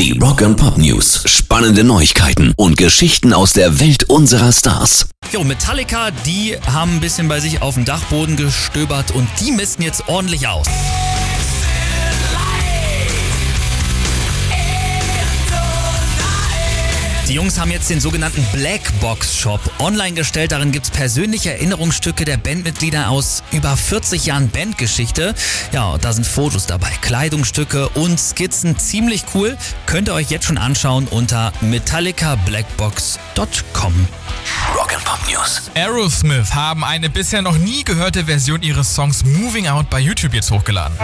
Die Rock and Pop News. Spannende Neuigkeiten und Geschichten aus der Welt unserer Stars. Jo, Metallica, die haben ein bisschen bei sich auf dem Dachboden gestöbert und die misten jetzt ordentlich aus. Die Jungs haben jetzt den sogenannten Black Box Shop online gestellt. Darin gibt es persönliche Erinnerungsstücke der Bandmitglieder aus über 40 Jahren Bandgeschichte. Ja, da sind Fotos dabei, Kleidungsstücke und Skizzen. Ziemlich cool. Könnt ihr euch jetzt schon anschauen unter metallicablackbox.com. Rock'n'Pop News. Aerosmith haben eine bisher noch nie gehörte Version ihres Songs Moving Out bei YouTube jetzt hochgeladen.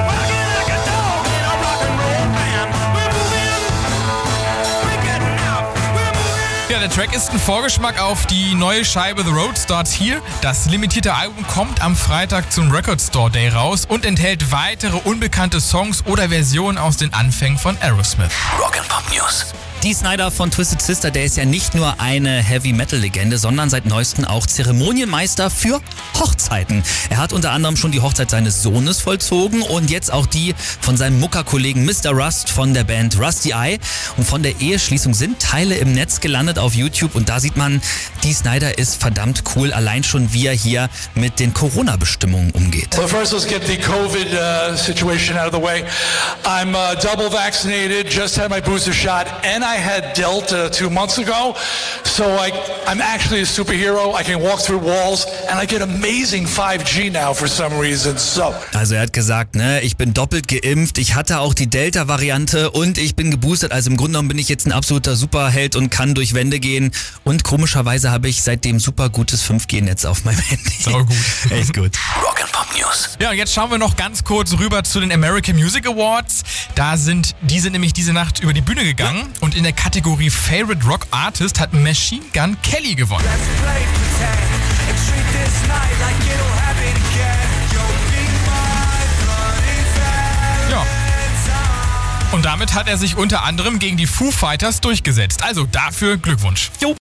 Ja, der Track ist ein Vorgeschmack auf die neue Scheibe The Road Starts Here. Das limitierte Album kommt am Freitag zum Record Store Day raus und enthält weitere unbekannte Songs oder Versionen aus den Anfängen von Aerosmith. Rock'n'Pop News. Dee Snyder von Twisted Sister, der ist ja nicht nur eine Heavy-Metal-Legende, sondern seit neuestem auch Zeremonienmeister für Hochzeiten. Er hat unter anderem schon die Hochzeit seines Sohnes vollzogen und jetzt auch die von seinem Muckerkollegen Mr. Rust von der Band Rusty Eye. Und von der Eheschließung sind Teile im Netz gelandet auf YouTube und da sieht man, Dee Snyder ist verdammt cool, allein schon wie er hier mit den Corona-Bestimmungen umgeht. Well, first, let's get the COVID uh, situation out of the way. I'm uh, double vaccinated, just had my booster shot, and I had Delta two months ago. So I, I'm actually a superhero. I can walk through walls, and I get amazing 5G now for some reason. So. Also er hat gesagt, ne, ich bin doppelt geimpft, ich hatte auch die Delta-Variante und ich bin geboostert. Also im Grunde genommen bin ich jetzt ein absoluter Superheld und kann durch Wände gehen. Und komischerweise habe ich seitdem super gutes 5G-Netz auf meinem Handy. Sau gut. Echt gut. Rock'n'Pop News. Ja, und jetzt schauen wir noch ganz kurz rüber zu den American Music Awards. Da sind diese nämlich diese Nacht über die Bühne gegangen und in der Kategorie Favorite Rock Artist hat Machine Gun Kelly gewonnen. Ja. Und damit hat er sich unter anderem gegen die Foo Fighters durchgesetzt. Also dafür Glückwunsch. Jo.